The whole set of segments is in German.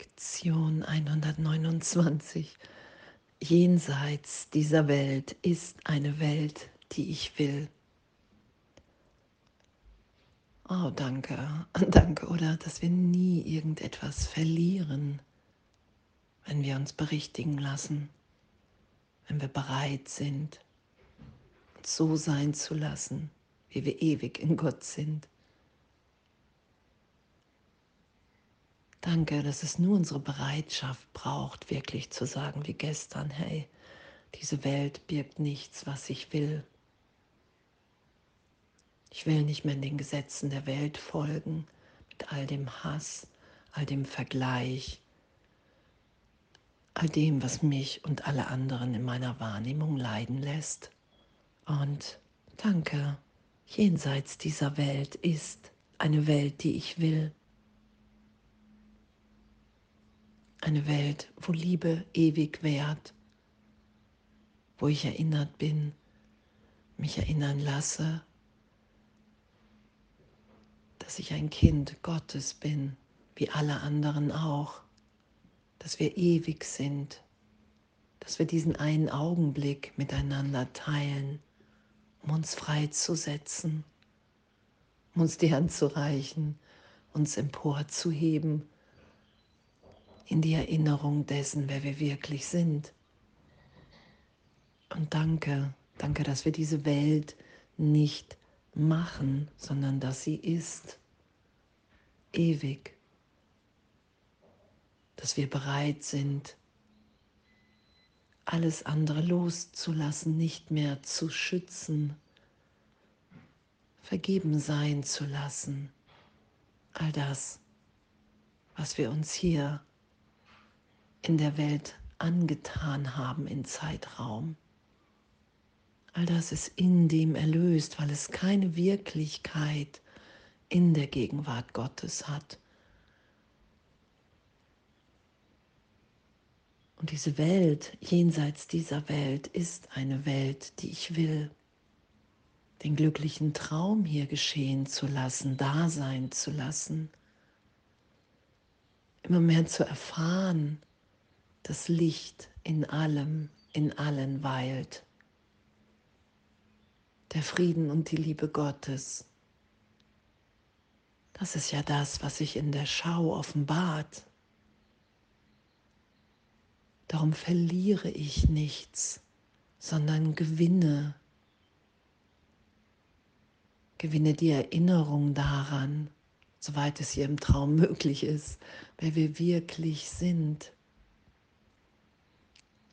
Lektion 129. Jenseits dieser Welt ist eine Welt, die ich will. Oh, danke, danke, oder dass wir nie irgendetwas verlieren, wenn wir uns berichtigen lassen, wenn wir bereit sind, uns so sein zu lassen, wie wir ewig in Gott sind. Danke, dass es nur unsere Bereitschaft braucht, wirklich zu sagen wie gestern, hey, diese Welt birgt nichts, was ich will. Ich will nicht mehr den Gesetzen der Welt folgen, mit all dem Hass, all dem Vergleich, all dem, was mich und alle anderen in meiner Wahrnehmung leiden lässt. Und danke, jenseits dieser Welt ist eine Welt, die ich will. Eine Welt, wo Liebe ewig währt, wo ich erinnert bin, mich erinnern lasse, dass ich ein Kind Gottes bin, wie alle anderen auch, dass wir ewig sind, dass wir diesen einen Augenblick miteinander teilen, um uns freizusetzen, um uns die Hand zu reichen, uns emporzuheben in die Erinnerung dessen, wer wir wirklich sind. Und danke, danke, dass wir diese Welt nicht machen, sondern dass sie ist, ewig. Dass wir bereit sind, alles andere loszulassen, nicht mehr zu schützen, vergeben sein zu lassen. All das, was wir uns hier in der Welt angetan haben in Zeitraum. All das ist in dem erlöst, weil es keine Wirklichkeit in der Gegenwart Gottes hat. Und diese Welt, jenseits dieser Welt, ist eine Welt, die ich will. Den glücklichen Traum hier geschehen zu lassen, da sein zu lassen. Immer mehr zu erfahren, das Licht in allem, in allen weilt. Der Frieden und die Liebe Gottes. Das ist ja das, was sich in der Schau offenbart. Darum verliere ich nichts, sondern gewinne. Gewinne die Erinnerung daran, soweit es hier im Traum möglich ist, wer wir wirklich sind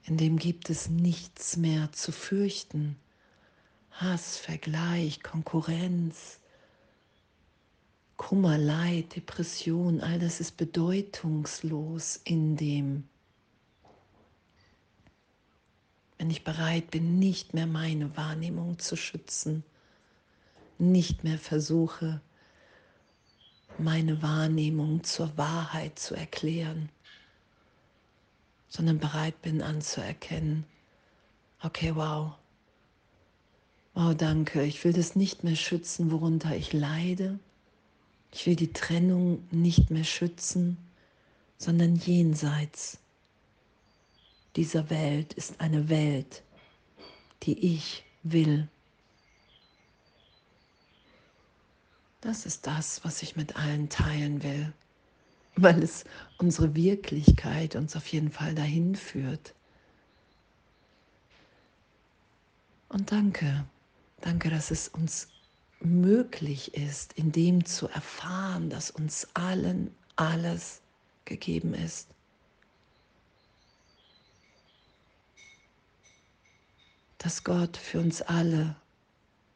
in dem gibt es nichts mehr zu fürchten. Hass, Vergleich, Konkurrenz, Kummer, Leid, Depression, all das ist bedeutungslos in dem. Wenn ich bereit bin, nicht mehr meine Wahrnehmung zu schützen, nicht mehr versuche, meine Wahrnehmung zur Wahrheit zu erklären, sondern bereit bin anzuerkennen, okay, wow, wow, danke, ich will das nicht mehr schützen, worunter ich leide. Ich will die Trennung nicht mehr schützen, sondern jenseits dieser Welt ist eine Welt, die ich will. Das ist das, was ich mit allen teilen will weil es unsere Wirklichkeit uns auf jeden Fall dahin führt. Und danke, danke, dass es uns möglich ist, in dem zu erfahren, dass uns allen alles gegeben ist. Dass Gott für uns alle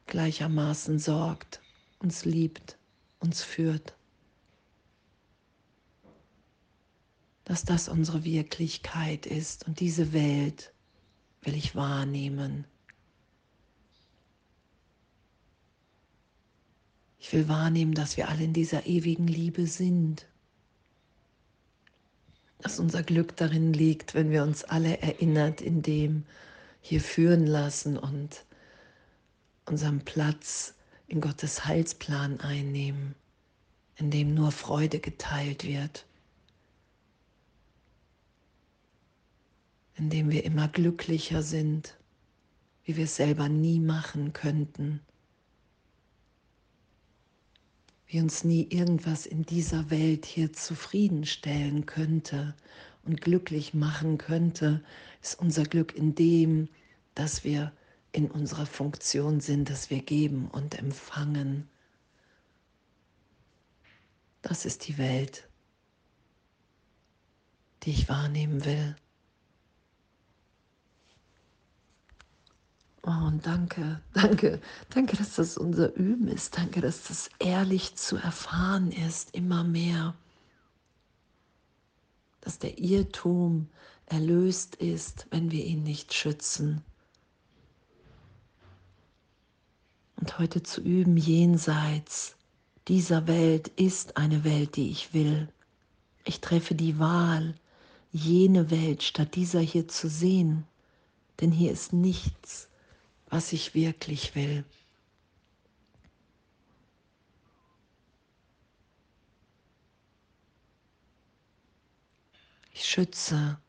gleichermaßen sorgt, uns liebt, uns führt. Dass das unsere Wirklichkeit ist und diese Welt will ich wahrnehmen. Ich will wahrnehmen, dass wir alle in dieser ewigen Liebe sind. Dass unser Glück darin liegt, wenn wir uns alle erinnert in dem hier führen lassen und unseren Platz in Gottes Heilsplan einnehmen, in dem nur Freude geteilt wird in dem wir immer glücklicher sind, wie wir es selber nie machen könnten, wie uns nie irgendwas in dieser Welt hier zufriedenstellen könnte und glücklich machen könnte, ist unser Glück in dem, dass wir in unserer Funktion sind, dass wir geben und empfangen. Das ist die Welt, die ich wahrnehmen will. Oh, und danke, danke, danke, dass das unser Üben ist. Danke, dass das ehrlich zu erfahren ist, immer mehr. Dass der Irrtum erlöst ist, wenn wir ihn nicht schützen. Und heute zu üben, jenseits dieser Welt ist eine Welt, die ich will. Ich treffe die Wahl, jene Welt statt dieser hier zu sehen, denn hier ist nichts, was ich wirklich will. Ich schütze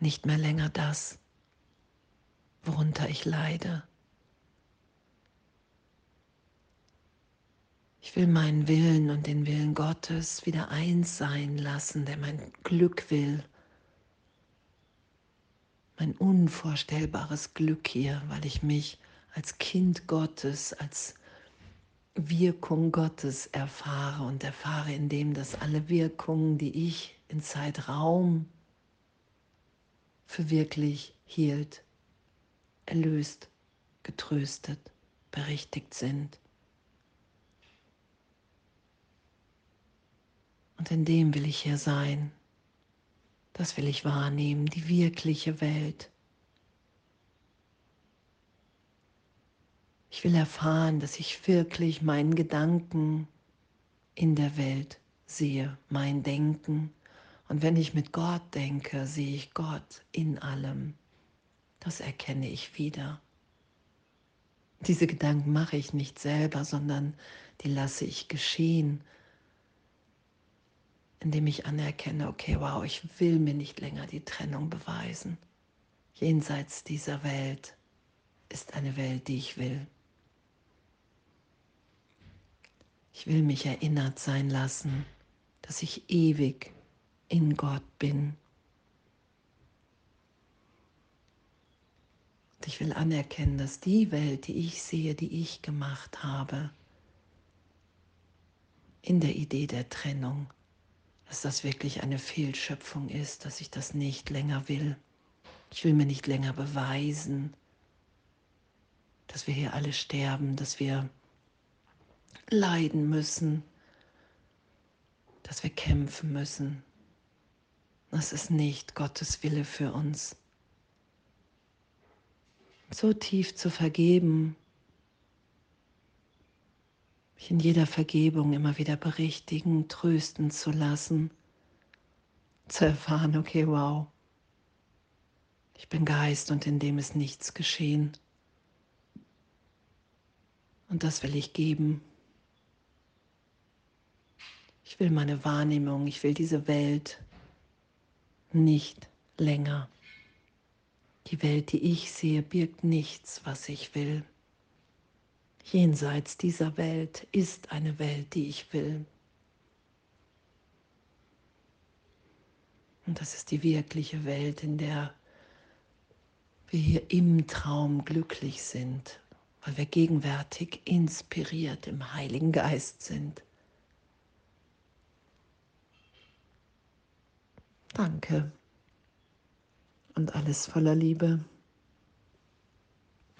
nicht mehr länger das, worunter ich leide. Ich will meinen Willen und den Willen Gottes wieder eins sein lassen, der mein Glück will. Mein unvorstellbares Glück hier, weil ich mich als Kind Gottes, als Wirkung Gottes erfahre und erfahre, indem dass alle Wirkungen, die ich in Zeitraum für wirklich hielt, erlöst, getröstet, berichtigt sind. Und in dem will ich hier sein. Das will ich wahrnehmen, die wirkliche Welt. Ich will erfahren, dass ich wirklich meinen Gedanken in der Welt sehe, mein Denken. Und wenn ich mit Gott denke, sehe ich Gott in allem. Das erkenne ich wieder. Diese Gedanken mache ich nicht selber, sondern die lasse ich geschehen indem ich anerkenne, okay, wow, ich will mir nicht länger die Trennung beweisen. Jenseits dieser Welt ist eine Welt, die ich will. Ich will mich erinnert sein lassen, dass ich ewig in Gott bin. Und ich will anerkennen, dass die Welt, die ich sehe, die ich gemacht habe, in der Idee der Trennung dass das wirklich eine Fehlschöpfung ist, dass ich das nicht länger will. Ich will mir nicht länger beweisen, dass wir hier alle sterben, dass wir leiden müssen, dass wir kämpfen müssen. Das ist nicht Gottes Wille für uns. So tief zu vergeben, mich in jeder Vergebung immer wieder berichtigen, trösten zu lassen, zu erfahren, okay, wow, ich bin Geist und in dem ist nichts geschehen. Und das will ich geben. Ich will meine Wahrnehmung, ich will diese Welt nicht länger. Die Welt, die ich sehe, birgt nichts, was ich will jenseits dieser Welt ist eine Welt, die ich will. Und das ist die wirkliche Welt, in der wir hier im Traum glücklich sind, weil wir gegenwärtig inspiriert im Heiligen Geist sind. Danke und alles voller Liebe.